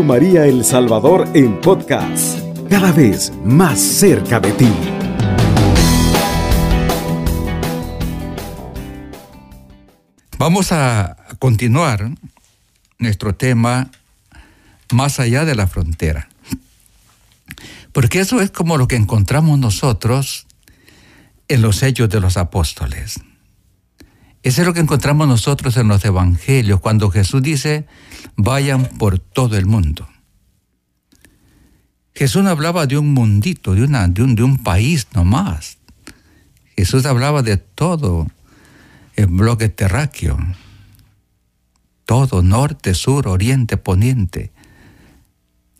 María El Salvador en podcast, cada vez más cerca de ti. Vamos a continuar nuestro tema más allá de la frontera. Porque eso es como lo que encontramos nosotros en los hechos de los apóstoles. Eso es lo que encontramos nosotros en los evangelios, cuando Jesús dice, vayan por todo el mundo. Jesús no hablaba de un mundito, de, una, de, un, de un país nomás. Jesús hablaba de todo el bloque terráqueo. Todo, norte, sur, oriente, poniente.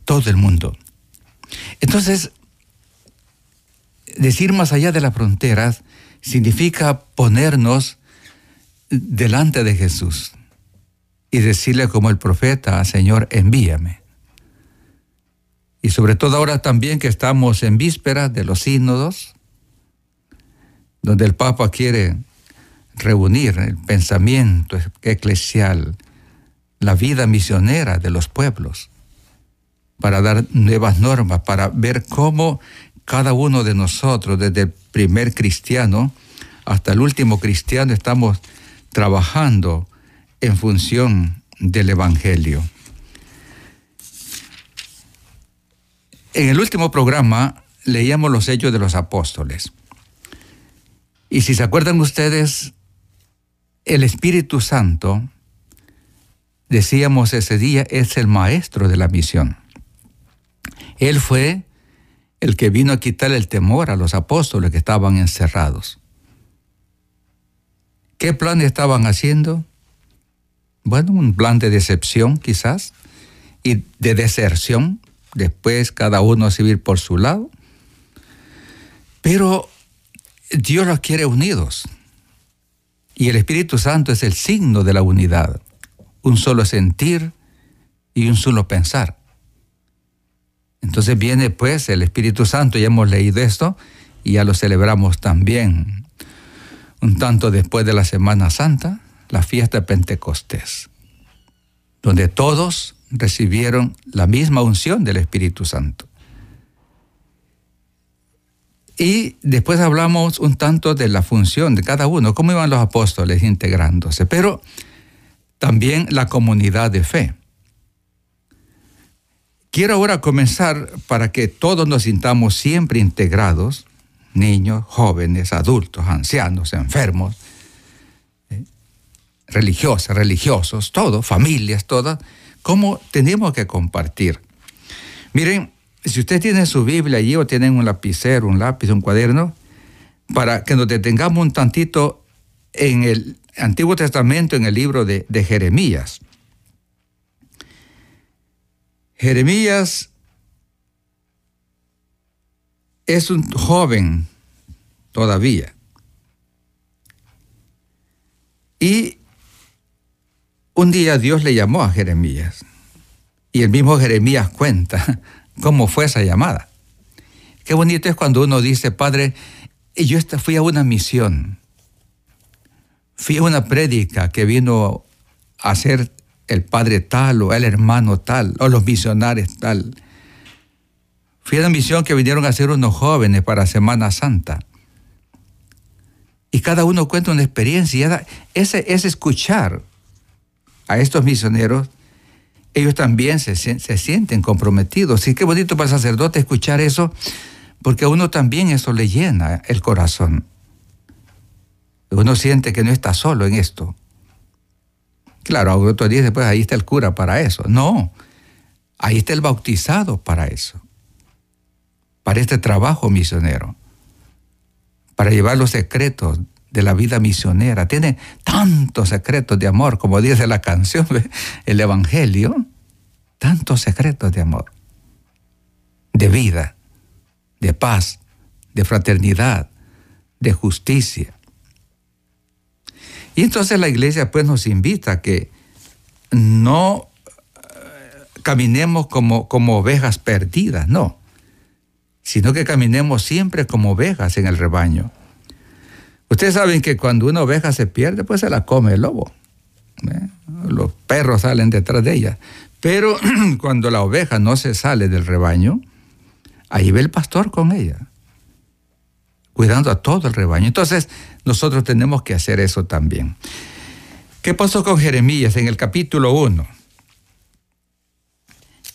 Todo el mundo. Entonces, decir más allá de las fronteras significa ponernos delante de Jesús y decirle como el profeta, Señor, envíame. Y sobre todo ahora también que estamos en vísperas de los sínodos, donde el Papa quiere reunir el pensamiento eclesial, la vida misionera de los pueblos, para dar nuevas normas, para ver cómo cada uno de nosotros, desde el primer cristiano hasta el último cristiano, estamos trabajando en función del Evangelio. En el último programa leíamos los hechos de los apóstoles. Y si se acuerdan ustedes, el Espíritu Santo, decíamos ese día, es el maestro de la misión. Él fue el que vino a quitar el temor a los apóstoles que estaban encerrados. ¿Qué plan estaban haciendo? Bueno, un plan de decepción quizás y de deserción, después cada uno a seguir por su lado. Pero Dios los quiere unidos y el Espíritu Santo es el signo de la unidad, un solo sentir y un solo pensar. Entonces viene pues el Espíritu Santo, ya hemos leído esto y ya lo celebramos también un tanto después de la Semana Santa, la fiesta de Pentecostés, donde todos recibieron la misma unción del Espíritu Santo. Y después hablamos un tanto de la función de cada uno, cómo iban los apóstoles integrándose, pero también la comunidad de fe. Quiero ahora comenzar para que todos nos sintamos siempre integrados niños, jóvenes, adultos, ancianos, enfermos. Religiosas, religiosos, todo, familias, todas, cómo tenemos que compartir. Miren, si usted tiene su Biblia allí o tienen un lapicero, un lápiz, un cuaderno, para que nos detengamos un tantito en el Antiguo Testamento, en el libro de, de Jeremías. Jeremías es un joven todavía. Y un día Dios le llamó a Jeremías. Y el mismo Jeremías cuenta cómo fue esa llamada. Qué bonito es cuando uno dice, Padre, yo fui a una misión. Fui a una prédica que vino a ser el padre tal o el hermano tal o los misionarios tal. Fui a la misión que vinieron a ser unos jóvenes para Semana Santa. Y cada uno cuenta una experiencia. Ese, es escuchar a estos misioneros, ellos también se, se sienten comprometidos. Y qué bonito para el sacerdote escuchar eso, porque a uno también eso le llena el corazón. Uno siente que no está solo en esto. Claro, otro día después ahí está el cura para eso. No, ahí está el bautizado para eso para este trabajo misionero, para llevar los secretos de la vida misionera. Tiene tantos secretos de amor, como dice la canción, el Evangelio, tantos secretos de amor, de vida, de paz, de fraternidad, de justicia. Y entonces la iglesia pues nos invita a que no eh, caminemos como, como ovejas perdidas, no sino que caminemos siempre como ovejas en el rebaño. Ustedes saben que cuando una oveja se pierde, pues se la come el lobo. Los perros salen detrás de ella. Pero cuando la oveja no se sale del rebaño, ahí ve el pastor con ella, cuidando a todo el rebaño. Entonces, nosotros tenemos que hacer eso también. ¿Qué pasó con Jeremías en el capítulo 1?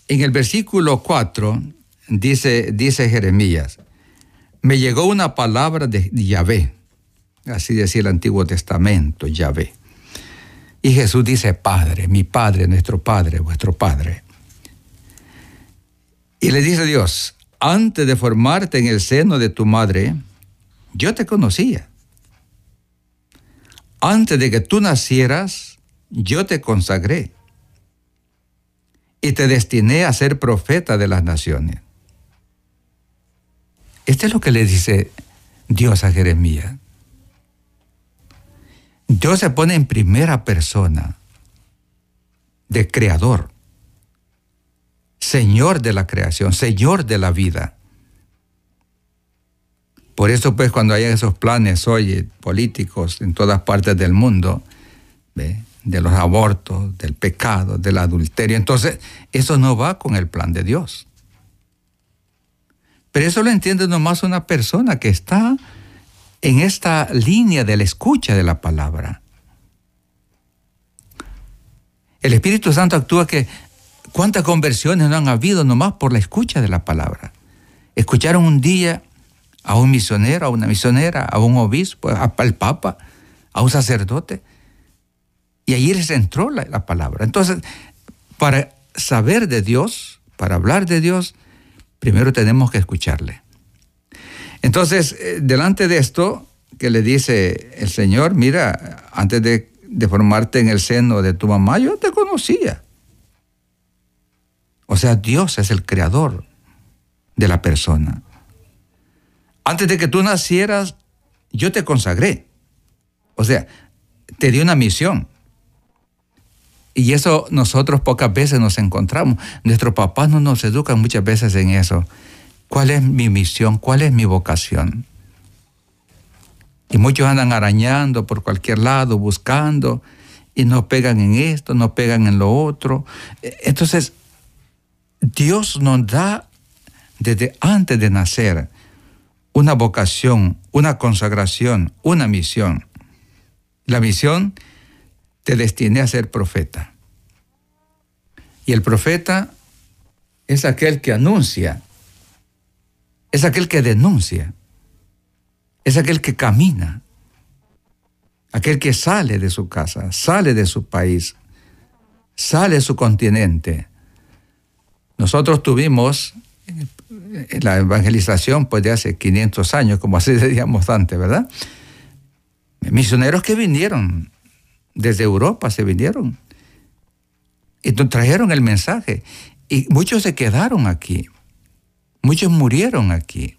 En el versículo 4 dice, dice Jeremías, me llegó una palabra de Yahvé, así decía el Antiguo Testamento, Yahvé. Y Jesús dice, Padre, mi Padre, nuestro Padre, vuestro Padre. Y le dice Dios, antes de formarte en el seno de tu madre, yo te conocía. Antes de que tú nacieras, yo te consagré y te destiné a ser profeta de las naciones. Este es lo que le dice Dios a Jeremías. Dios se pone en primera persona de creador, Señor de la creación, Señor de la vida. Por eso pues cuando hay esos planes hoy políticos en todas partes del mundo, de los abortos, del pecado, del adulterio, entonces eso no va con el plan de Dios. Pero eso lo entiende nomás una persona que está en esta línea de la escucha de la palabra. El Espíritu Santo actúa que cuántas conversiones no han habido nomás por la escucha de la palabra. Escucharon un día a un misionero, a una misionera, a un obispo, al papa, a un sacerdote, y allí les entró la, la palabra. Entonces, para saber de Dios, para hablar de Dios, primero tenemos que escucharle. Entonces, eh, delante de esto, que le dice el Señor, mira, antes de, formarte en el seno de tu mamá, yo te conocía. O sea, Dios es el creador de la persona. Antes de que tú nacieras, yo te consagré. O sea, te di una misión. Y eso nosotros pocas veces nos encontramos. Nuestros papás no nos educan muchas veces en eso. ¿Cuál es mi misión? ¿Cuál es mi vocación? Y muchos andan arañando por cualquier lado, buscando, y no pegan en esto, no pegan en lo otro. Entonces, Dios nos da desde antes de nacer una vocación, una consagración, una misión. La misión te destiné a ser profeta. Y el profeta es aquel que anuncia, es aquel que denuncia, es aquel que camina, aquel que sale de su casa, sale de su país, sale de su continente. Nosotros tuvimos la evangelización pues de hace 500 años, como así decíamos antes, ¿verdad? Misioneros que vinieron desde Europa se vinieron. Y trajeron el mensaje. Y muchos se quedaron aquí. Muchos murieron aquí.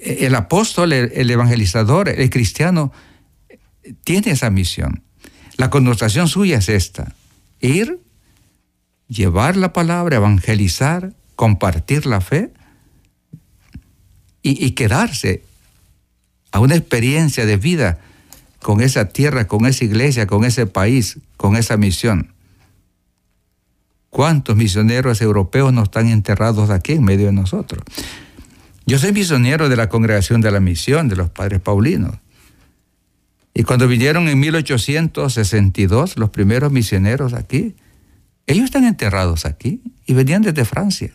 El apóstol, el evangelizador, el cristiano, tiene esa misión. La connotación suya es esta. Ir, llevar la palabra, evangelizar, compartir la fe y, y quedarse a una experiencia de vida con esa tierra, con esa iglesia, con ese país, con esa misión. ¿Cuántos misioneros europeos no están enterrados aquí en medio de nosotros? Yo soy misionero de la Congregación de la Misión de los Padres Paulinos. Y cuando vinieron en 1862 los primeros misioneros aquí, ellos están enterrados aquí y venían desde Francia.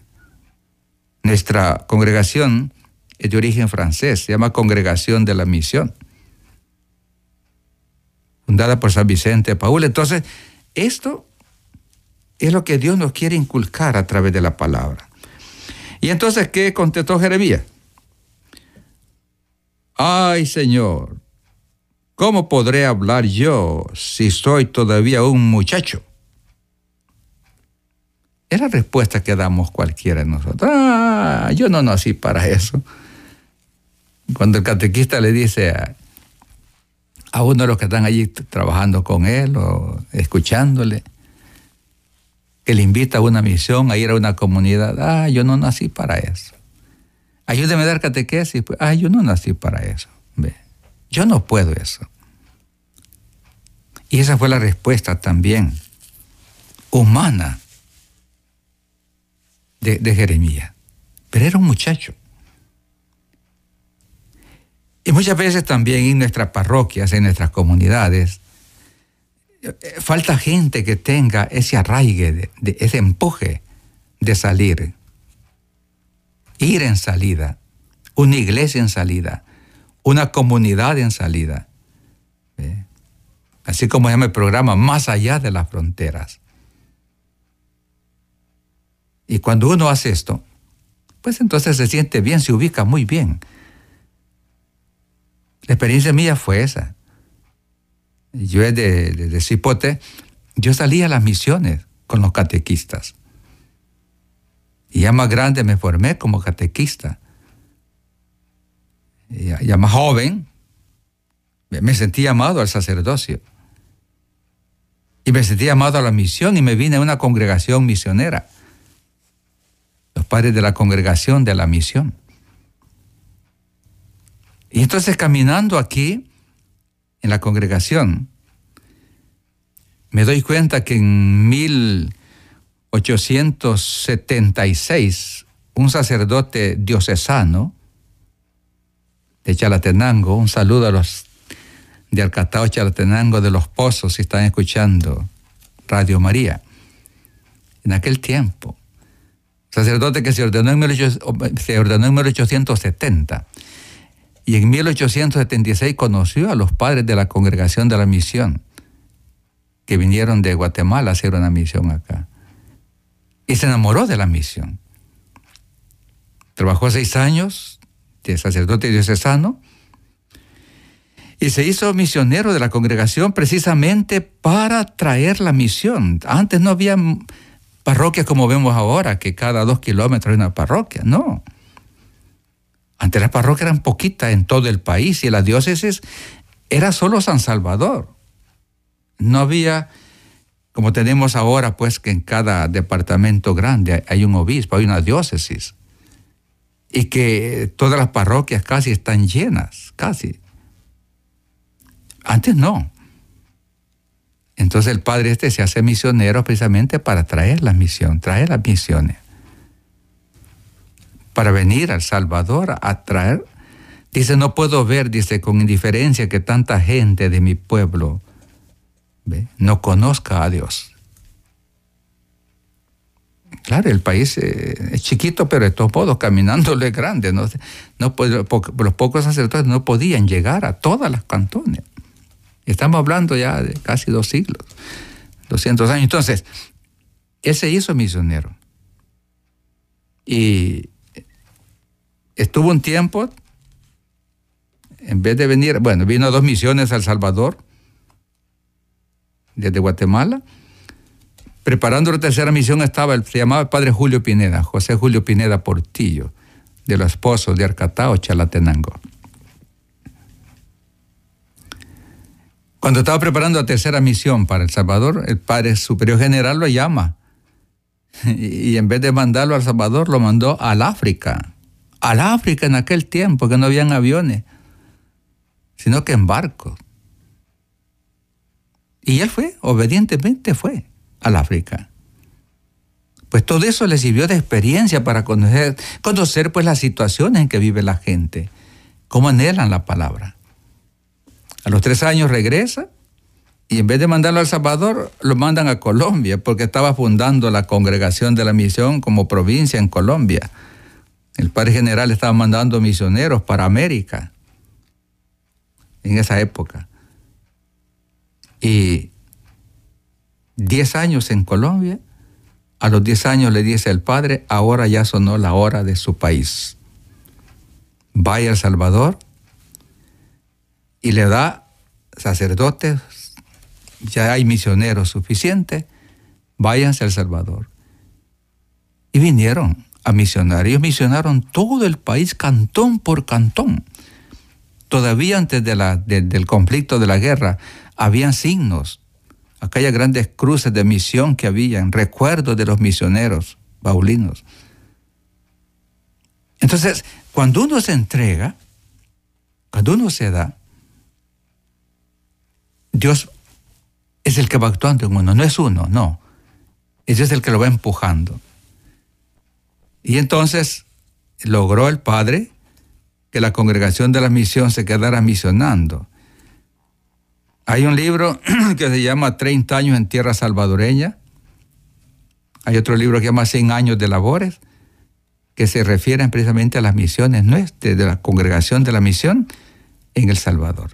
Nuestra congregación es de origen francés, se llama Congregación de la Misión fundada por San Vicente de Paul. Entonces, esto es lo que Dios nos quiere inculcar a través de la palabra. Y entonces, ¿qué contestó Jeremías? Ay, Señor, ¿cómo podré hablar yo si soy todavía un muchacho? Es la respuesta que damos cualquiera de nosotros. Ah, yo no nací para eso. Cuando el catequista le dice a, a uno de los que están allí trabajando con él o escuchándole, que le invita a una misión, a ir a una comunidad. Ah, yo no nací para eso. Ayúdeme a dar catequesis. Pues, ah, yo no nací para eso. Ve, yo no puedo eso. Y esa fue la respuesta también humana de, de Jeremías. Pero era un muchacho. Y muchas veces también en nuestras parroquias, en nuestras comunidades, falta gente que tenga ese arraigue, de, ese empuje de salir, ir en salida, una iglesia en salida, una comunidad en salida. Así como llama el programa, más allá de las fronteras. Y cuando uno hace esto, pues entonces se siente bien, se ubica muy bien. La experiencia mía fue esa. Yo de, de, Cipote, yo salía a las misiones con los catequistas. Y ya más grande me formé como catequista. Y ya, más joven, me sentí llamado al sacerdocio. Y me sentí llamado a la misión y me vine a una congregación misionera. Los padres de la congregación de la misión. Y entonces caminando aquí, en la congregación, me doy cuenta que en 1876, un sacerdote diocesano de Chalatenango, un saludo a los de Alcatao Chalatenango de los Pozos, si están escuchando Radio María, en aquel tiempo, sacerdote que se ordenó en, se ordenó en 1870 y en 1876 conoció a los padres de la congregación de la misión, que vinieron de Guatemala a hacer una misión acá. Y se enamoró de la misión. Trabajó seis años de sacerdote diocesano y se hizo misionero de la congregación precisamente para traer la misión. Antes no había parroquias como vemos ahora, que cada dos kilómetros hay una parroquia, no. Antes las parroquias eran poquitas en todo el país y la diócesis era solo San Salvador. No había, como tenemos ahora, pues que en cada departamento grande hay un obispo, hay una diócesis. Y que todas las parroquias casi están llenas, casi. Antes no. Entonces el padre este se hace misionero precisamente para traer la misión, traer las misiones para venir al Salvador a traer. Dice, no puedo ver, dice, con indiferencia que tanta gente de mi pueblo no conozca a Dios. Claro, el país eh, es chiquito, pero de todos modos, caminándolo es grande. No, los pocos sacerdotes no podían llegar a todas las cantones. Estamos hablando ya de casi dos siglos, 200 años. Entonces, él se hizo misionero. Y Estuvo un tiempo, en vez de venir, bueno, vino a dos misiones a El Salvador, desde Guatemala. Preparando la tercera misión estaba, el, se padre Julio Pineda, José Julio Pineda Portillo, de los esposos de Arcatao, Chalatenango. Cuando estaba preparando la tercera misión para El Salvador, el padre superior general lo llama. Y en vez de mandarlo al Salvador, lo mandó al África al África en aquel tiempo, que no habían aviones, sino que en barcos. Y él fue, obedientemente fue al África. Pues todo eso le sirvió de experiencia para conocer, conocer pues las situaciones en que vive la gente, cómo anhelan la palabra. A los tres años regresa y en vez de mandarlo a El Salvador, lo mandan a Colombia, porque estaba fundando la congregación de la misión como provincia en Colombia. El padre general estaba mandando misioneros para América en esa época. Y 10 años en Colombia, a los 10 años le dice el padre, ahora ya sonó la hora de su país. Vaya al Salvador y le da sacerdotes, ya hay misioneros suficientes, váyanse al Salvador. Y vinieron a misionar. Ellos misionaron todo el país, cantón por cantón. Todavía antes del conflicto de la guerra, habían signos, aquellas grandes cruces de misión que habían, recuerdos de los misioneros paulinos. Entonces, cuando uno se entrega, cuando uno se da, Dios es el que va actuando en uno, no es uno, no. Ese es el que lo va empujando. Y entonces logró el padre que la congregación de la misión se quedara misionando. Hay un libro que se llama 30 años en tierra salvadoreña. Hay otro libro que se llama 100 años de labores, que se refieren precisamente a las misiones nuestras, de la congregación de la misión en El Salvador.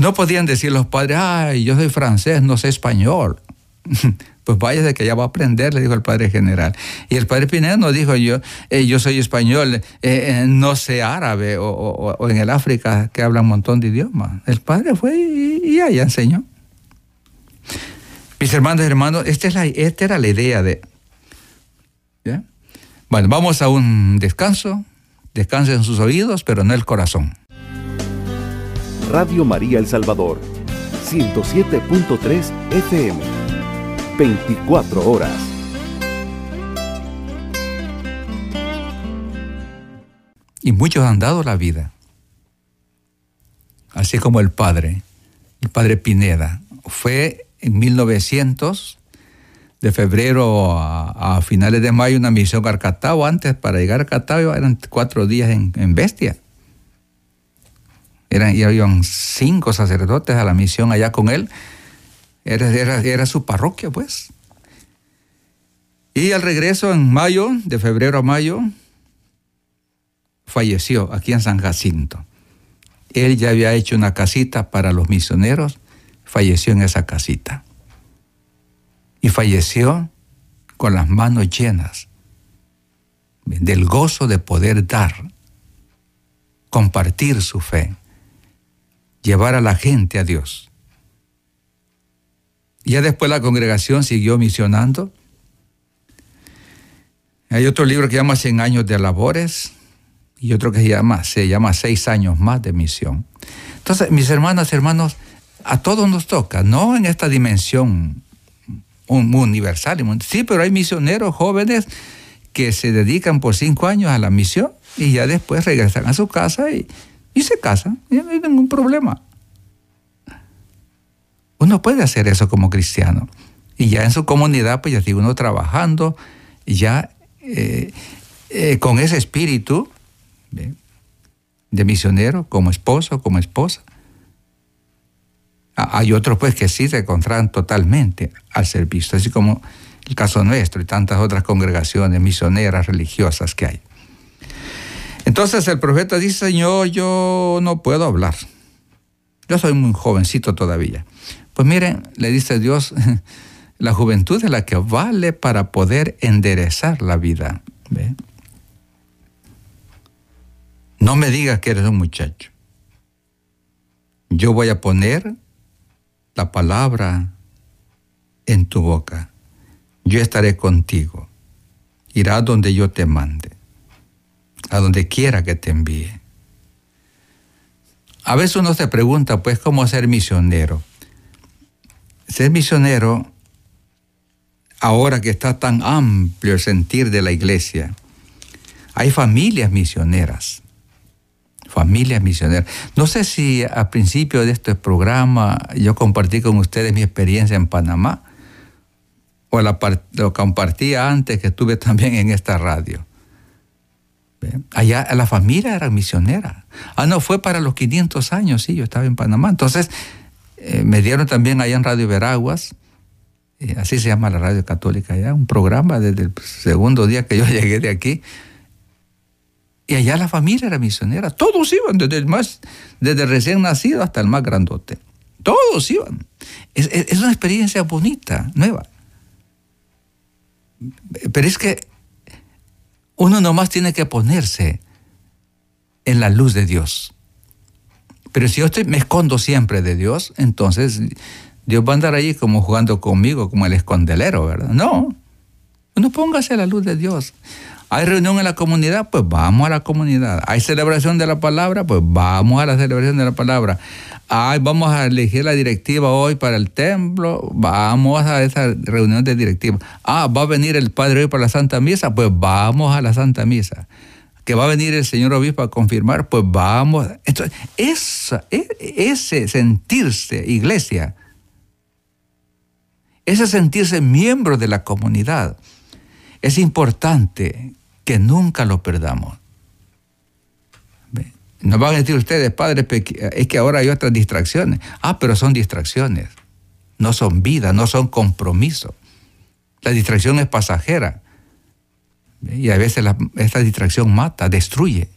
No podían decir los padres, ay, yo soy francés, no sé español. pues váyase que ya va a aprender, le dijo el padre general. Y el padre Pineda nos dijo, yo, eh, yo soy español, eh, eh, no sé árabe, o, en el África que habla un montón de idiomas. El padre fue y, y allá enseñó. Mis hermanos y hermanos, esta, es la, esta era la idea de... Bueno, vamos a un descanso. Descansen sus oídos, pero no el corazón. Radio María El Salvador, 107.3 FM, 24 horas. Y muchos han dado la vida, así como el padre, el padre Pineda. Fue en 1900, de febrero a, finales de mayo, una misión a Cartago. Antes, para llegar a Cartago, eran cuatro días en, en Bestia eran, y habían cinco sacerdotes a la misión allá con él. Era, era, su parroquia, pues. Y al regreso en mayo, de febrero a mayo, falleció aquí en San Jacinto. Él ya había hecho una casita para los misioneros, falleció en esa casita. Y falleció con las manos llenas del gozo de poder dar, compartir su fe llevar a la gente a Dios. Ya después la congregación siguió misionando. Hay otro libro que se llama Cien años de labores y otro que se llama, se llama Seis años más de misión. Entonces, mis hermanas, hermanos, a todos nos toca, no en esta dimensión universal. Sí, pero hay misioneros jóvenes que se dedican por cinco años a la misión y ya después regresan a su casa y, y se casan, y no hay ningún problema. Uno puede hacer eso como cristiano. Y ya en su comunidad, pues ya sigue uno trabajando, ya eh, eh, con ese espíritu de misionero, como esposo, como esposa. Hay otros pues que sí se contratan totalmente al servicio, así como el caso nuestro y tantas otras congregaciones misioneras religiosas que hay. Entonces el profeta dice, Señor, yo no puedo hablar. Yo soy muy jovencito todavía. Pues miren, le dice Dios, la juventud es la que vale para poder enderezar la vida. No me digas que eres un muchacho. Yo voy a poner la palabra en tu boca. Yo estaré contigo. Irá donde yo te mande a donde quiera que te envíe. A veces uno se pregunta, pues, ¿cómo ser misionero? Ser misionero, ahora que está tan amplio el sentir de la iglesia, hay familias misioneras. Familias misioneras. No sé si al principio de este programa yo compartí con ustedes mi experiencia en Panamá, o lo compartía antes que estuve también en esta radio. Allá la familia era misionera. Ah, no, fue para los 500 años, sí, yo estaba en Panamá. Entonces, eh, me dieron también allá en Radio Veraguas, eh, así se llama la radio católica allá, un programa desde el segundo día que yo llegué de aquí. Y allá la familia era misionera. Todos iban, desde el más, desde recién nacido hasta el más grandote. Todos iban. es una experiencia bonita, nueva. Pero es que uno nomás tiene que ponerse en la luz de Dios. Pero si yo estoy, me escondo siempre de Dios, entonces Dios va a andar ahí como jugando conmigo, como el escondelero, ¿verdad? No. Uno póngase a la luz de Dios. Hay reunión en la comunidad, pues vamos a la comunidad. Hay celebración de la palabra, pues vamos a la celebración de la palabra. Ay, vamos a elegir la directiva hoy para el templo, vamos a esa reunión de directiva. Ah, va a venir el Padre hoy para la Santa Misa, pues vamos a la Santa Misa. Que va a venir el señor obispo a confirmar, pues vamos. Entonces, e, ese sentirse iglesia ese sentirse miembro de la comunidad. Es importante que nunca lo perdamos. Nos van a decir ustedes, padres, es que ahora hay otras distracciones. Ah, pero son distracciones. No son vida, no son compromiso. La distracción es pasajera. Y a veces esta distracción mata, destruye.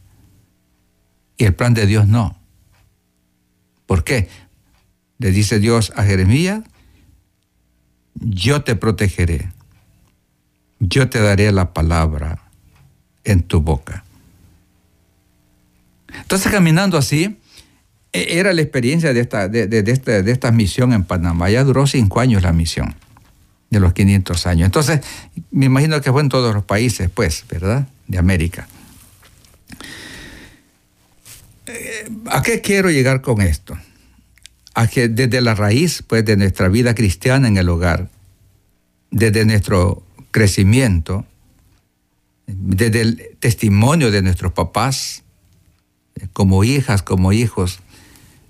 Y el plan de Dios no. ¿Por qué? Le dice Dios a Jeremías, yo te protegeré, yo te daré la palabra en tu boca. Entonces, caminando así, e, era la experiencia de esta, de, esta, misión en Panamá. Ya duró cinco años la misión, de los 500 años. Entonces, me imagino que fue en todos los países, pues, ¿verdad? De América. Eh, ¿A qué quiero llegar con esto? A que desde la raíz, pues, de nuestra vida cristiana en el hogar, desde nuestro crecimiento, desde el testimonio de nuestros papás, como hijas, como hijos,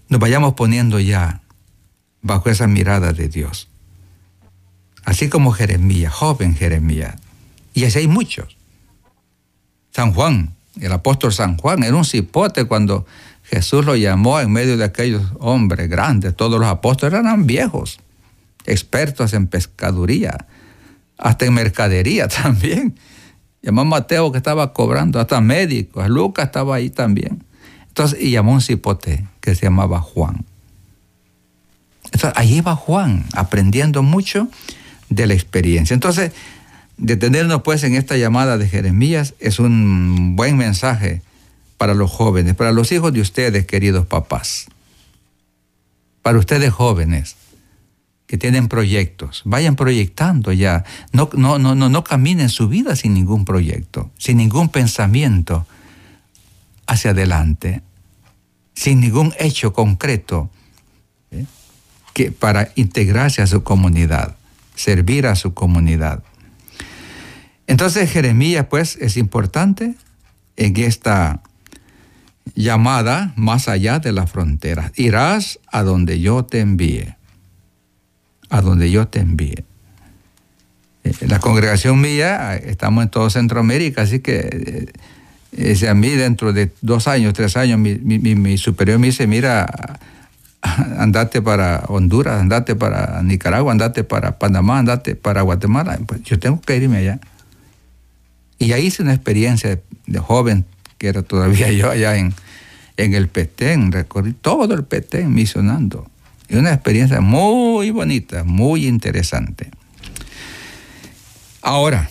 nos vayamos poniendo ya bajo esa mirada de Dios. Así como Jeremías, joven Jeremías. Y así hay muchos. San Juan, el apóstol San Juan, era un cipote cuando Jesús lo llamó en medio de aquellos hombres grandes. Todos los apóstoles eran viejos, expertos en pescaduría, hasta en mercadería también. Llamó a Mateo que estaba cobrando, hasta médicos. Lucas estaba ahí también. Entonces, y llamó un cipote que se llamaba Juan. Entonces, ahí va Juan, aprendiendo mucho de la experiencia. Entonces, detenernos pues en esta llamada de Jeremías es un buen mensaje para los jóvenes, para los hijos de ustedes, queridos papás. Para ustedes jóvenes que tienen proyectos, vayan proyectando ya. No, no, no, no, no caminen su vida sin ningún proyecto, sin ningún pensamiento hacia adelante sin ningún hecho concreto ¿eh? que para integrarse a su comunidad, servir a su comunidad. Entonces Jeremías pues es importante en esta llamada más allá de la frontera. Irás a donde yo te envíe, a donde yo te envíe. Eh, la congregación mía, estamos en todo Centroamérica, así que eh, a mí dentro de dos años, tres años, mi, superior me dice, mira, andate para Honduras, andate para Nicaragua, andate para Panamá, andate para Guatemala. Pues yo tengo que irme allá. Y ahí hice una experiencia de, joven, que era todavía yo allá en, en el Petén, recorrí todo el Petén misionando. Y una experiencia muy bonita, muy interesante. Ahora,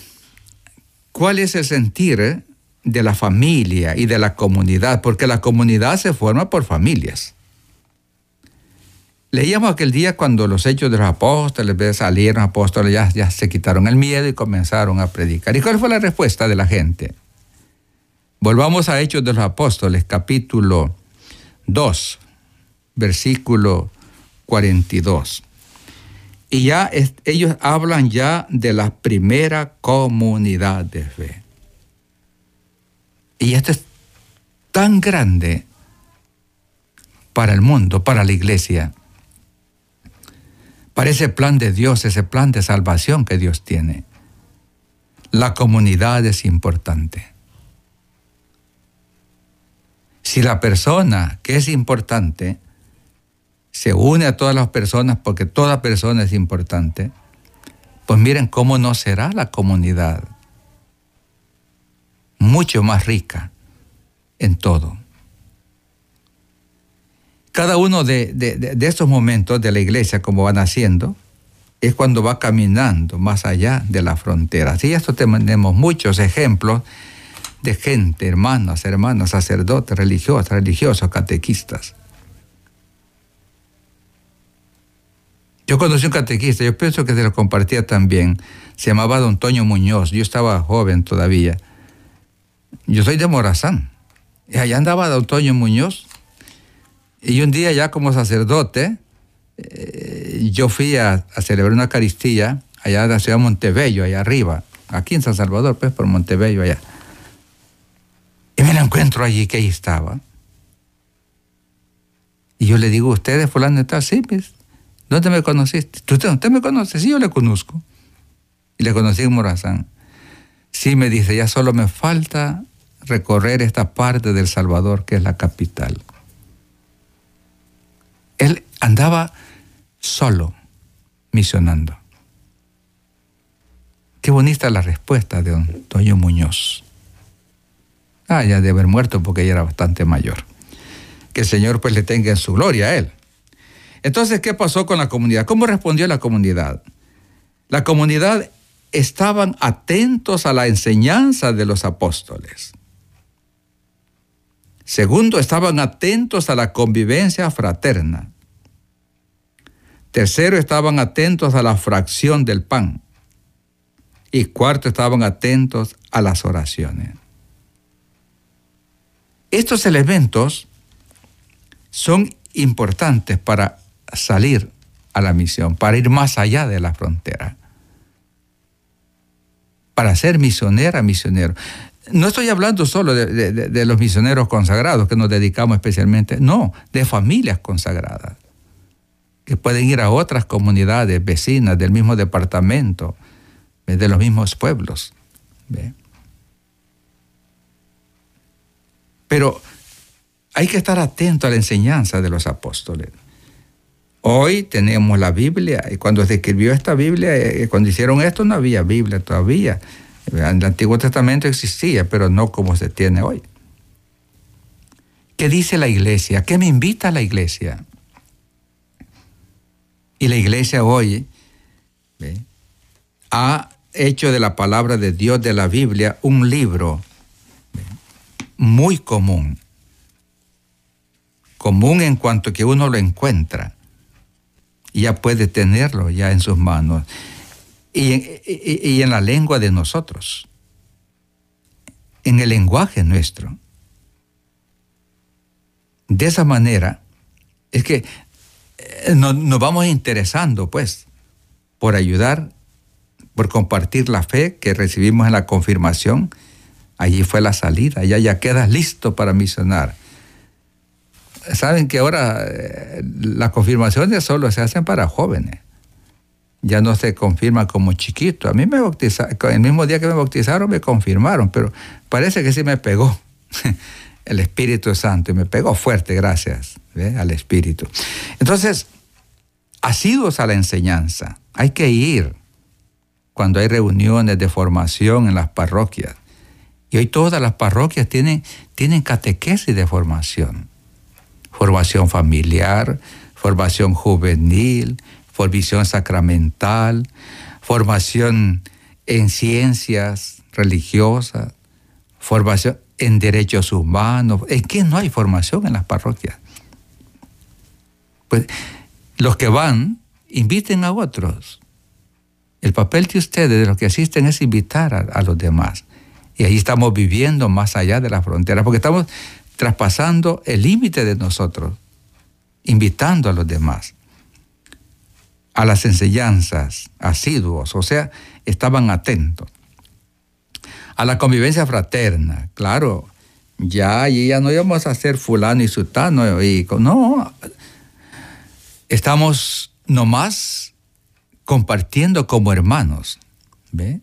¿cuál es el sentir de la familia y de la comunidad, porque la comunidad se forma por familias. Leíamos aquel día cuando los hechos de los apóstoles, salieron apóstoles, ya, se quitaron el miedo y comenzaron a predicar. ¿Y cuál fue la respuesta de la gente? Volvamos a Hechos de los Apóstoles, capítulo 2, versículo 42. Y ya ellos hablan ya de la primera comunidad de fe. Y esto es tan grande para el mundo, para la iglesia, para ese plan de Dios, ese plan de salvación que Dios tiene. La comunidad es importante. Si la persona que es importante se une a todas las personas porque toda persona es importante, pues miren cómo no será la comunidad mucho más rica en todo. Cada uno de, de, estos momentos de la iglesia, como van haciendo, es cuando va caminando más allá de la frontera. Y esto tenemos muchos ejemplos de gente, hermanos, hermanos, sacerdotes, religiosos, religiosos, catequistas. Yo conocí un catequista, yo pienso que se lo compartía también, se llamaba Don Toño Muñoz, yo estaba joven todavía. Yo soy de Morazán. Y allá andaba Don Toño Muñoz. Y un día ya como sacerdote, eh, yo fui a, celebrar una Eucaristía allá en la ciudad de Montebello, allá arriba, aquí en San Salvador, pues por Montebello allá. Y me la encuentro allí, que ahí estaba. Y yo le digo, ¿usted es fulano de tal? Sí, pues. ¿Dónde me conociste? ¿Usted, me conoce? Sí, yo le conozco. Y le conocí en Morazán. Sí, me dice, ya solo me falta recorrer esta parte del Salvador, que es la capital. Él andaba solo, misionando. Qué bonita la respuesta de don Toño Muñoz. Ah, ya de haber muerto porque ella era bastante mayor. Que el Señor pues le tenga en su gloria a él. Entonces, ¿qué pasó con la comunidad? ¿Cómo respondió la comunidad? La comunidad estaban atentos a la enseñanza de los apóstoles. Segundo, estaban atentos a la convivencia fraterna. Tercero, estaban atentos a la fracción del pan. Y cuarto, estaban atentos a las oraciones. Estos elementos son importantes para salir a la misión, para ir más allá de la frontera, para ser misionera, misionero. No estoy hablando solo de, los misioneros consagrados que nos dedicamos especialmente, no, de familias consagradas, que pueden ir a otras comunidades vecinas del mismo departamento, de los mismos pueblos. Pero hay que estar atento a la enseñanza de los apóstoles. Hoy tenemos la Biblia, y cuando se escribió esta Biblia, eh, cuando hicieron esto no había Biblia todavía. En el Antiguo Testamento existía, pero no como se tiene hoy. ¿Qué dice la iglesia? ¿Qué me invita la iglesia? Y la iglesia hoy ha hecho de la palabra de Dios de la Biblia un libro muy común. Común en cuanto que uno lo encuentra y ya puede tenerlo ya en sus manos y, en la lengua de nosotros, en el lenguaje nuestro. De esa manera es que eh, nos vamos interesando, pues, por ayudar, por compartir la fe que recibimos en la confirmación. Allí fue la salida, ya ya quedas listo para misionar. Saben que ahora eh, las confirmaciones solo se hacen para jóvenes ya no se confirma como chiquito. A mí me bautizaron, el mismo día que me bautizaron me confirmaron, pero parece que sí me pegó el Espíritu Santo y me pegó fuerte, gracias al Espíritu. Entonces, asiduos a la enseñanza, hay que ir cuando hay reuniones de formación en las parroquias. Y hoy todas las parroquias tienen, tienen catequesis de formación. Formación familiar, formación juvenil, formación sacramental, formación en ciencias religiosas, formación en derechos humanos. ¿En qué no hay formación en las parroquias? Pues los que van, inviten a otros. El papel de ustedes, de los que asisten, es invitar a, a los demás. Y ahí estamos viviendo más allá de las fronteras, porque estamos traspasando el límite de nosotros, invitando a los demás a las enseñanzas, asiduos, o sea, estaban atentos. A la convivencia fraterna, claro, ya ya no íbamos a ser fulano y sutano, y, no, estamos nomás compartiendo como hermanos, ¿ve?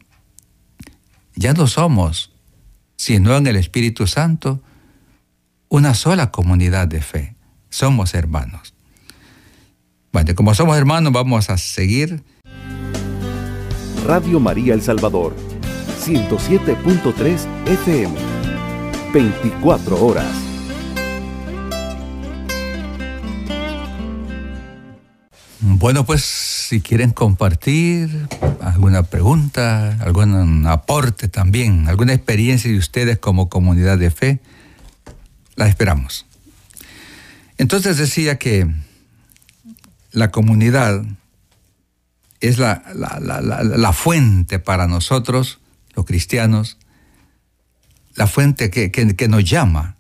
Ya no somos, sino en el Espíritu Santo, una sola comunidad de fe, somos hermanos. Bueno, como somos hermanos, vamos a seguir. Radio María El Salvador, 107.3 FM, 24 horas. Bueno, pues si quieren compartir alguna pregunta, algún aporte también, alguna experiencia de ustedes como comunidad de fe, la esperamos. Entonces decía que la comunidad es la, fuente para nosotros, los cristianos, la fuente que, nos llama.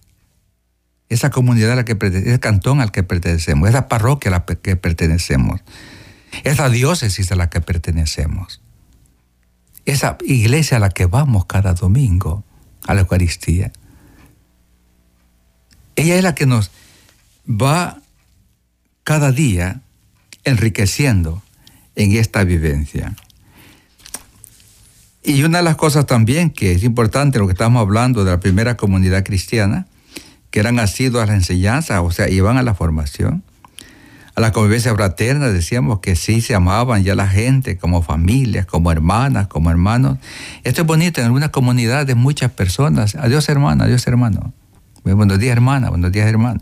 Esa comunidad a la que el cantón al que pertenecemos, esa parroquia a la que pertenecemos, esa diócesis a la que pertenecemos, esa iglesia a la que vamos cada domingo a la Eucaristía. Ella es la que nos va cada día enriqueciendo en esta vivencia. Y una de las cosas también que es importante, lo que estamos hablando de la primera comunidad cristiana, que eran asiduos a la enseñanza, o sea, iban a la formación, a la convivencia fraterna, decíamos que sí se amaban ya la gente como familias, como hermanas, como hermanos. Esto es bonito en alguna comunidad de muchas personas. Adiós hermana, adiós hermano. Buenos días hermana, buenos días hermano.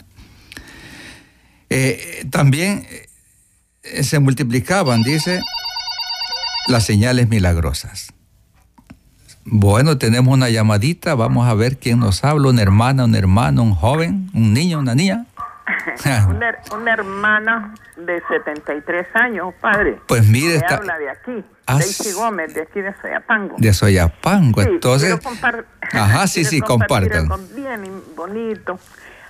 Eh, también se multiplicaban, dice, las señales milagrosas. Bueno, tenemos una llamadita, vamos a ver quién nos habla, una hermana, un hermano, un joven, un niño, una niña. una, una, hermana de 73 años, padre. Pues mire, está... habla de aquí, ah, Daisy Gómez, de aquí de Soyapango. De Soyapango, entonces... Ajá, sí, sí, compartan. Bien bonito.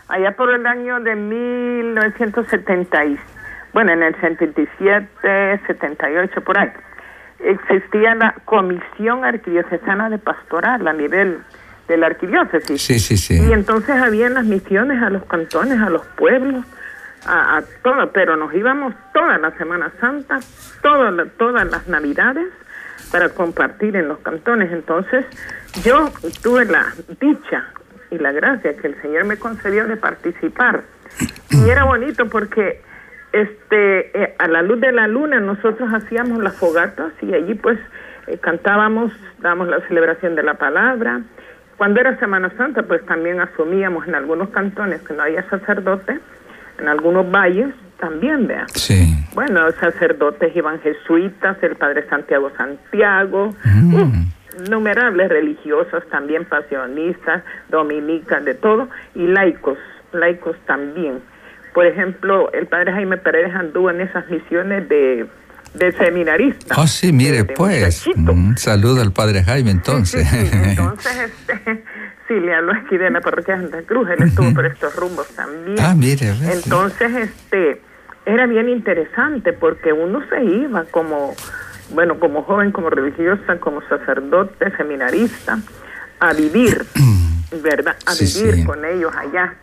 Allá por el año de 1976, bueno, en el 77, 78, por ahí existía la Comisión Arquidiocesana de Pastoral a nivel de la arquidiócesis. Sí, sí, sí. Y entonces habían las misiones a los cantones, a los pueblos, a, a todo, pero nos íbamos toda la Semana Santa, toda todas las Navidades para compartir en los cantones. Entonces yo tuve la dicha y la gracia que el Señor me concedió de participar. Y era bonito porque este eh, a la luz de la luna nosotros hacíamos las fogatas y allí pues eh, cantábamos, dábamos la celebración de la palabra. Cuando era Semana Santa pues también asumíamos en algunos cantones que no había sacerdote, en algunos valles también, vea. Sí. Bueno, sacerdotes iban jesuitas, el padre Santiago Santiago, Mm. uh, numerables religiosos también, pasionistas, dominicas, de todo, y laicos, laicos también. Por ejemplo, el padre Jaime Pérez anduvo en esas misiones de, de seminarista. Oh, sí, mire, de- pues. Un saludo al padre Jaime, entonces. Sí, sí, sí. Entonces, este, sí, le habló aquí de la parroquia de Santa Cruz, él estuvo por estos rumbos también. ah, mire. Entonces, este, era bien interesante porque uno se iba como, bueno, como joven, como religiosa, como sacerdote, seminarista, a vivir, ¿verdad? A vivir con ellos allá.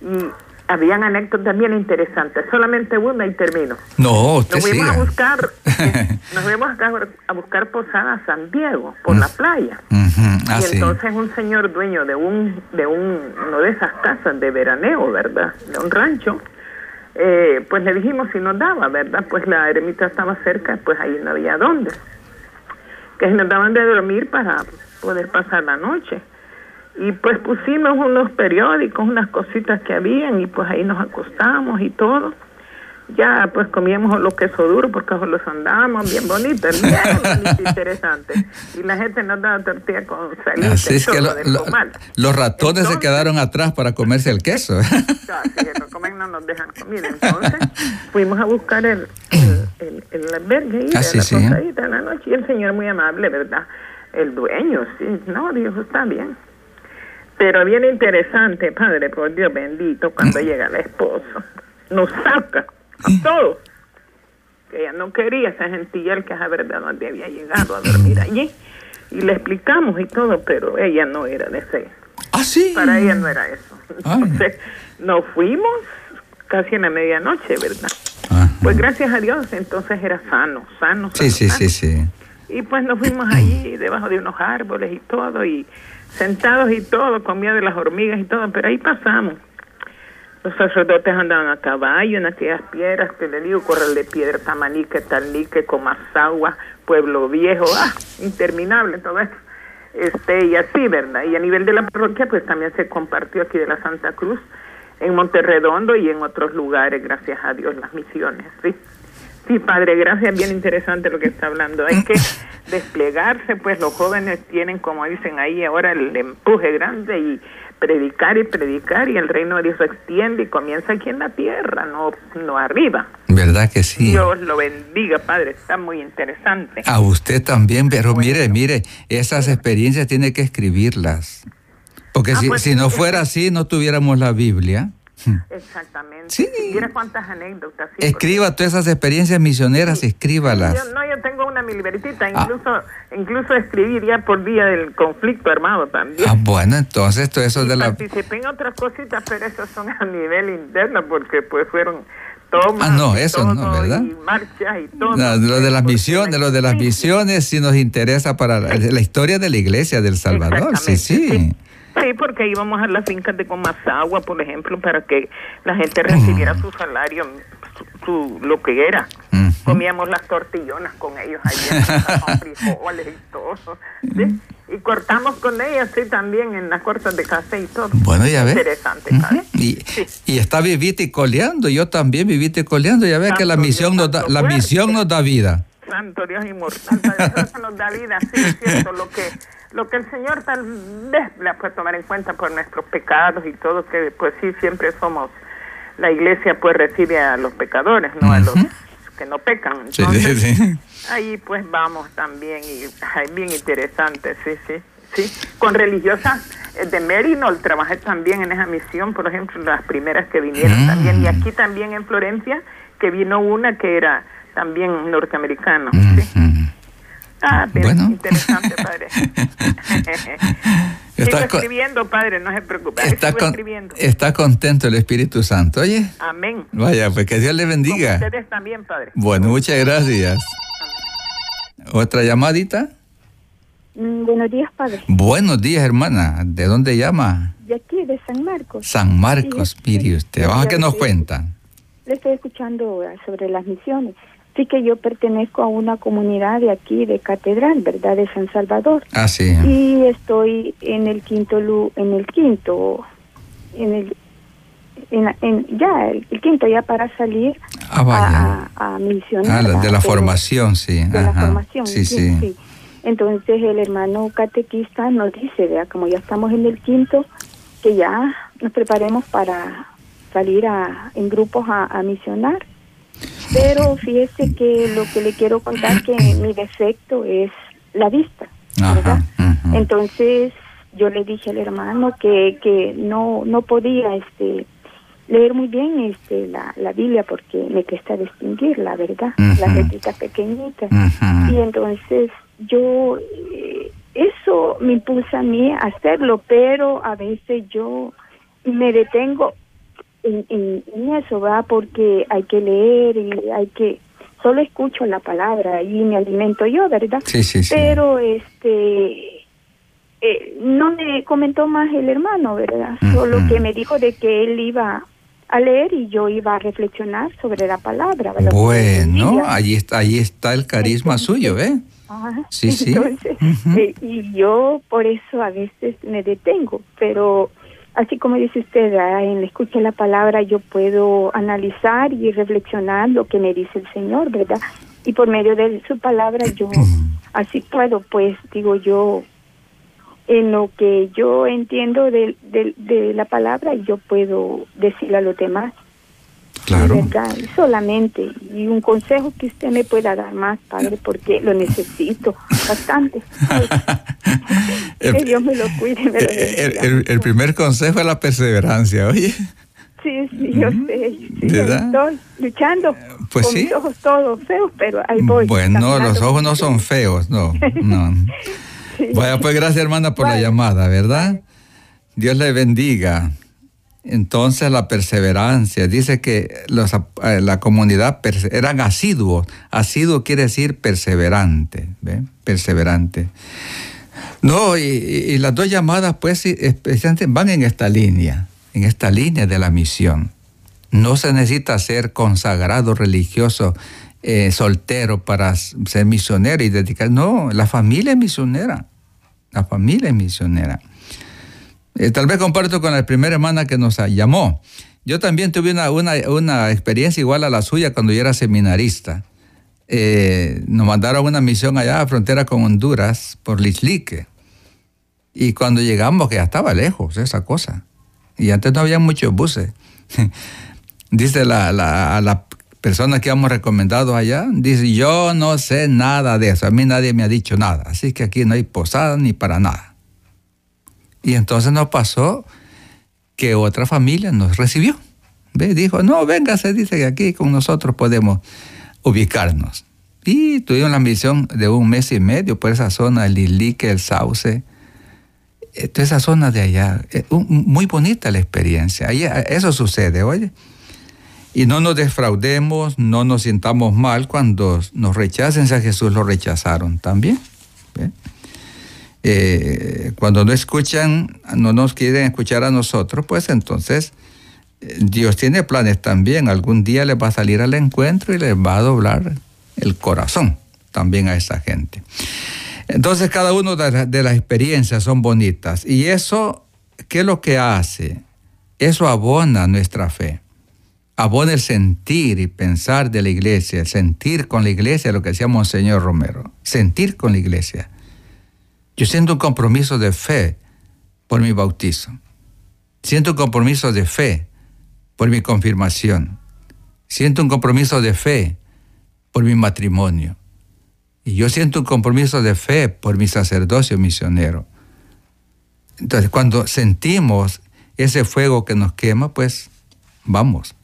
Y habían anécdotas bien interesantes. Solamente una y termino. No, usted Nos fuimos siga. a buscar, nos fuimos a buscar posada a San Diego, por la playa. Ujú, ah, y sí. entonces un señor dueño de un de un uno de esas casas de veraneo, ¿verdad? De un rancho, eh, pues le dijimos si nos daba, ¿verdad? Pues la eremita estaba cerca, pues ahí no había dónde. Que nos daban de dormir para poder pasar la noche. Y pues pusimos unos periódicos, unas cositas que habían y pues ahí nos acostamos y todo. Ya pues comíamos los quesos duros porque los andábamos bien bonitos, bien bonito, interesante. Y la gente nos daba tortilla con salita Así es que lo- lo- los ratones se Entonces- quedaron atrás para comerse el queso. Ya, si que no comen no nos dejan comer. Entonces fuimos a buscar el, el, el, el albergue y Ah, sí, la sí. posadita en la noche. Y el señor muy amable, ¿verdad? El dueño, sí. No, dijo, está bien. Pero bien interesante, padre, por Dios bendito, cuando llega el esposo. Nos saca a todos. Que ella no quería esa gentilla, que a verdad no había llegado a dormir allí. Y le explicamos y todo, pero ella no era de ese ah, sí. para ella no era eso. Ay. Entonces, nos fuimos casi en la medianoche, ¿verdad? Ajá. Pues gracias a Dios, entonces era sano, sano, Sí, sano, sí, sano. sí, sí. Y pues nos fuimos allí debajo de unos árboles y todo, y sentados y todo, miedo de las hormigas y todo, pero ahí pasamos. Los sacerdotes andaban a caballo en aquellas piedras que le digo, Corral de Piedra, Tamanique, Talnique, Comasagua, Pueblo Viejo, ah, interminable todo eso. Este, y así, ¿verdad? Y a nivel de la parroquia, pues también se compartió aquí de la Santa Cruz, en Monterredondo y en otros lugares, gracias a Dios, las misiones, ¿sí? Sí, padre, gracias, bien interesante lo que está hablando. Hay que desplegarse, pues los jóvenes tienen, como dicen ahí ahora, el empuje grande y predicar y predicar y el reino de Dios se extiende y comienza aquí en la tierra, no, no arriba. ¿Verdad que sí? Dios lo bendiga, padre, está muy interesante. A usted también, pero Bueno. mire, mire, esas experiencias tiene que escribirlas. Porque Ah, si, pues, si no fuera así, no tuviéramos la Biblia. Exactamente. Sí. Mira cuántas anécdotas. sí, Escriba todas esas experiencias misioneras, porque- escríbalas. Yo, no, yo tengo una mi libretita, Ah. incluso, incluso escribir ya por día del conflicto armado también. Ah, bueno, entonces todo eso Y de la... Participé en otras cositas, pero esas son a nivel interno porque pues fueron tomas. Ah, no, eso no, todo, ¿verdad? Y marchas y todo. No, lo de las Porque misiones, lo de las sí, misiones sí nos interesa para la, la historia de la iglesia del Salvador, sí, sí. Sí, porque íbamos a las fincas de Comasagua, por ejemplo, para que la gente recibiera su salario, su, su- lo que era. Comíamos las tortillonas con ellos allí, con frijoles y todo. ¿sí? Y cortamos con ellas, sí, también en las cortas de café y todo. Bueno, ya ves. Interesante. ¿sabes? Y, Sí. y está vivita y coleando, yo también vivita y coleando, ya ves que la misión nos da, la misión nos da vida. Santo Dios inmortal, nos da vida, sí, es cierto, lo que, lo que el Señor tal vez le puede tomar en cuenta por nuestros pecados y todo, que pues sí, siempre somos, la iglesia pues recibe a los pecadores, no a los que no pecan. Sí, Entonces, sí, sí. ahí pues vamos también, y ay, bien interesante, sí, sí. Sí, con religiosas eh, de Merinol trabajé también en esa misión, por ejemplo, las primeras que vinieron Mm. también, y aquí también en Florencia, que vino una que era también norteamericano. ¿sí? Ah, bien, Bueno. interesante, padre. Sigo Está co- escribiendo, padre, no se preocupe. Está, Sigo con- escribiendo. está contento el Espíritu Santo, oye. Amén. Vaya, pues que Dios le Como bendiga. ustedes también, padre. Bueno, muchas gracias. ¿Otra llamadita? Mm, buenos días, padre. Buenos días, hermana. ¿De dónde llama? De aquí, de San Marcos. San Marcos, Sí, mire usted. Vamos a que nos Sí. cuenta. Le estoy escuchando sobre las misiones. Sí que yo pertenezco a una comunidad de aquí, de Catedral, ¿verdad? De San Salvador. Ah, sí. Y estoy en el quinto, lu- en el quinto, en el, en, en- ya, el, el quinto ya para salir Ah, vaya. a, misionar. Ah, la- de la formación, sí. de la formación. Sí, sí. sí. Entonces el hermano catequista nos dice, vea, como ya estamos en el quinto, que ya nos preparemos para salir a, en grupos a, a misionar. Pero fíjese que lo que le quiero contar que mi defecto es la vista, ¿verdad? Ajá. Entonces yo le dije al hermano que, que no no podía este leer muy bien este la, la Biblia porque me cuesta distinguirla, ¿verdad? Las letritas pequeñitas. Y entonces yo, eh, eso me impulsa a mí a hacerlo, pero a veces yo me detengo en, en, en eso, ¿va? Porque hay que leer y hay que, solo escucho la palabra y me alimento yo, ¿verdad? Sí, sí, sí. Pero este, eh, no me comentó más el hermano, ¿verdad? Solo que me dijo de que él iba a leer y yo iba a reflexionar sobre la palabra. ¿verdad? Bueno, allí está, allí está el carisma Entonces, suyo, ¿eh? Ajá. Sí, sí. Entonces, eh, y yo por eso a veces me detengo, pero así como dice usted, ¿verdad? en la escucha de la palabra yo puedo analizar y reflexionar lo que me dice el Señor, ¿verdad? Y por medio de su palabra yo así puedo, pues digo yo, en lo que yo entiendo de, de, de la palabra, yo puedo decirle a los demás. Claro. solamente. Y un consejo que usted me pueda dar más, padre, porque lo necesito bastante. Que Dios me lo cuide. Me lo El, el- el primer consejo es la perseverancia, oye. Sí, sí, yo sé. Sí, luchando Pues con sí. mis ojos todos feos, pero ahí voy. Bueno, los ojos no son feos, no, no. Sí. Vaya, pues gracias hermana por la llamada, ¿verdad? Dios le bendiga. Entonces la perseverancia, dice que eh, la comunidad eran asiduos. Asiduo quiere decir perseverante, ¿ve? Perseverante. No, y, las dos llamadas, pues, van en esta línea, en esta línea de la misión. No se necesita ser consagrado religioso, eh, soltero para ser misionero y dedicar. No, la familia es misionera. La familia es misionera. Eh, tal vez comparto con la primera hermana que nos llamó. Yo también tuve una, una, experiencia igual a la suya cuando yo era seminarista. Eh, nos mandaron una misión allá a frontera con Honduras por Lislique. Y cuando llegamos, que ya estaba lejos esa cosa. Y antes no había muchos buses. dice la, la, a la persona que hemos recomendado allá, dice, yo no sé nada de eso, a mí nadie me ha dicho nada, así que aquí no hay posada ni para nada. Y entonces nos pasó que otra familia nos recibió. ¿Ve? Dijo, no, véngase, dice que aquí con nosotros podemos ubicarnos. Y tuvimos la misión de un mes y medio por esa zona, el Ilique, el Sauce, eh, toda esa zona de allá. Eh, muy bonita la experiencia. Eh, eso sucede, oye. Y no nos defraudemos, no nos sintamos mal cuando nos rechacen, si a Jesús lo rechazaron también. Eh, cuando no escuchan, no nos quieren escuchar a nosotros, pues entonces eh, Dios tiene planes también. Algún día les va a salir al encuentro y les va a doblar el corazón también a esa gente. Entonces cada una de, las experiencias son bonitas. Y eso, ¿qué es lo que hace? Eso abona nuestra fe. Abona el sentir y pensar de la iglesia, el sentir con la iglesia, lo que decía Monseñor Romero. Sentir con la iglesia. Yo siento un compromiso de fe por mi bautizo. Siento un compromiso de fe por mi confirmación. Siento un compromiso de fe por mi matrimonio. Y yo siento un compromiso de fe por mi sacerdocio misionero. Entonces, cuando sentimos ese fuego que nos quema, pues vamos.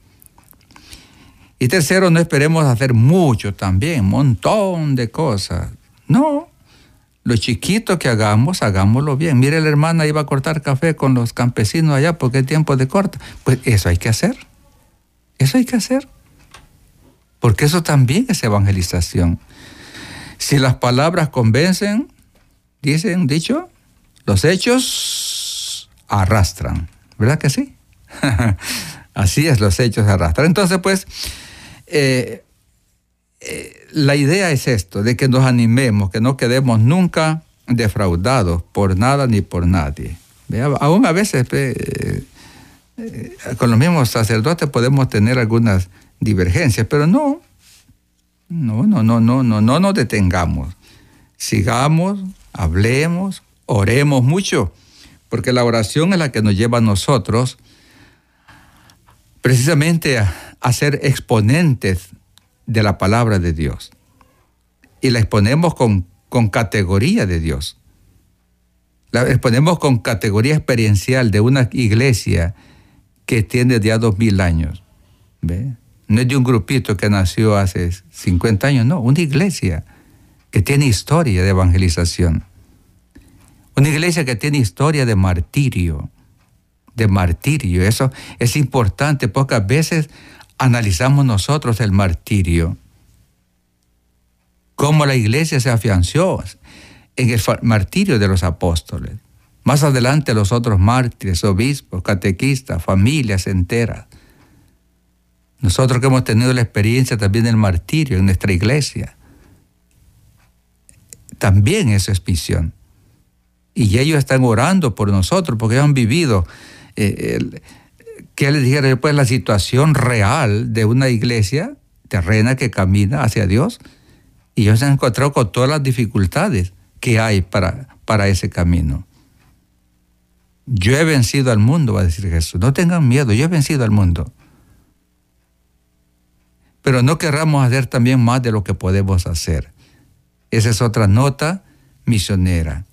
Y tercero, no esperemos hacer mucho también, un montón de cosas. No, lo chiquito que hagamos, hagámoslo bien. Mire, la hermana iba a cortar café con los campesinos allá porque es tiempo de corta. Pues eso hay que hacer. Eso hay que hacer. Porque eso también es evangelización. Si las palabras convencen, dicen dicho, los hechos arrastran. ¿Verdad que sí? Así es, los hechos arrastran. Entonces, pues, eh, eh, la idea es esto, de que nos animemos, que no quedemos nunca defraudados por nada ni por nadie. Aún a veces eh, con los mismos sacerdotes podemos tener algunas divergencias, pero no, no, no, no, no, no, no nos detengamos. Sigamos, hablemos, oremos mucho, porque la oración es la que nos lleva a nosotros precisamente a, ser exponentes de la palabra de Dios. Y la exponemos con, con categoría de Dios. La exponemos con categoría experiencial de una iglesia que tiene ya dos mil años. ¿Ve? No es de un grupito que nació hace 50 años, no, una iglesia que tiene historia de evangelización. Una iglesia que tiene historia de martirio, de martirio. Eso es importante. Pocas veces analizamos nosotros el martirio. Cómo la iglesia se afianzó en el martirio de los apóstoles. Más adelante los otros mártires, obispos, catequistas, familias enteras. Nosotros que hemos tenido la experiencia también del martirio en nuestra iglesia, también eso es visión. Y ellos están orando por nosotros porque han vivido, eh, que les dijera pues la situación real de una iglesia terrena que camina hacia Dios. Y ellos se han encontrado con todas las dificultades que hay para, para ese camino. Yo he vencido al mundo, va a decir Jesús. No tengan miedo, yo he vencido al mundo pero no querramos hacer también más de lo que podemos hacer. Esa es otra nota misionera.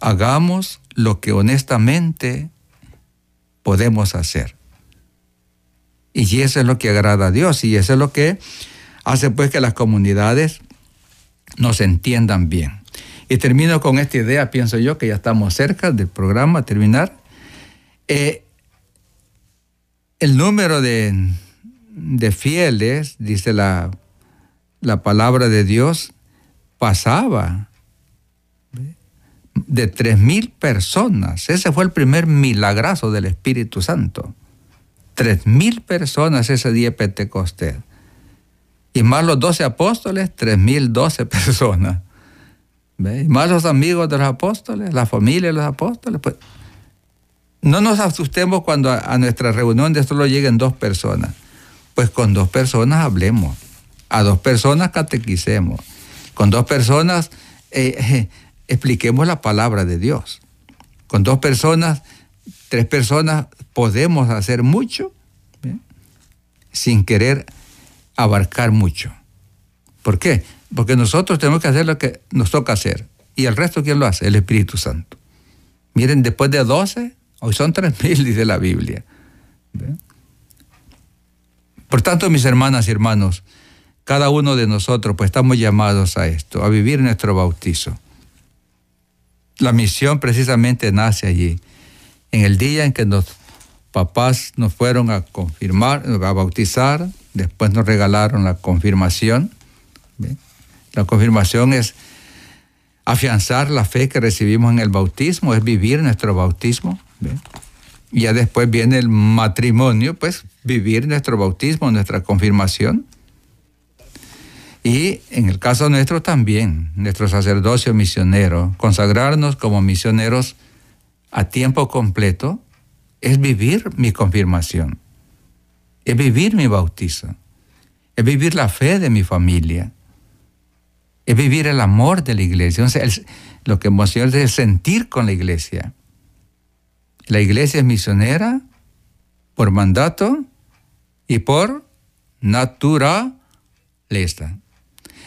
Hagamos lo que honestamente podemos hacer. Y eso es lo que agrada a Dios y eso es lo que hace pues que las comunidades nos entiendan bien. Y termino con esta idea, pienso yo que ya estamos cerca del programa, terminar. Eh, el número de de fieles, dice la, la palabra de Dios, pasaba de tres mil personas. Ese fue el primer milagrazo del Espíritu Santo. Tres mil personas ese día Pentecostés. Y más los doce apóstoles, tres mil doce personas. Y más los amigos de los apóstoles, la familia de los apóstoles. Pues, no nos asustemos cuando a, nuestra reunión de solo lleguen dos personas pues con dos personas hablemos, a dos personas catequicemos, con dos personas eh, eh, expliquemos la palabra de Dios. Con dos personas, tres personas podemos hacer mucho sin querer abarcar mucho. ¿Por qué? Porque nosotros tenemos que hacer lo que nos toca hacer. ¿Y el resto quién lo hace? El Espíritu Santo. Miren, después de 12, hoy son tres mil, dice la Biblia. Por tanto, mis hermanas y hermanos, cada uno de nosotros pues estamos llamados a esto, a vivir nuestro bautizo. La misión precisamente nace allí, en el día en que nos papás nos fueron a confirmar, a bautizar, después nos regalaron la confirmación. La confirmación es afianzar la fe que recibimos en el bautismo, es vivir nuestro bautismo. Y ya después viene el matrimonio, pues vivir nuestro bautismo, nuestra confirmación. Y en el caso nuestro también, nuestro sacerdocio misionero, consagrarnos como misioneros a tiempo completo, es vivir mi confirmación, es vivir mi bautizo, es vivir la fe de mi familia, es vivir el amor de la iglesia. lo que emociona es sentir con la iglesia. La iglesia es misionera por mandato y por naturaleza.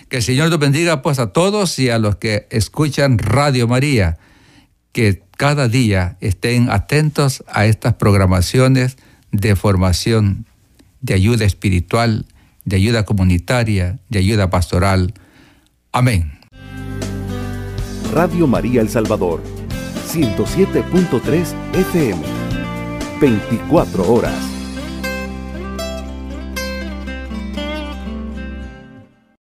Que el Señor los bendiga pues a todos y a los que escuchan Radio María, que cada día estén atentos a estas programaciones de formación, de ayuda espiritual, de ayuda comunitaria, de ayuda pastoral. Amén. Radio María El Salvador, 107.3 FM, 24 horas.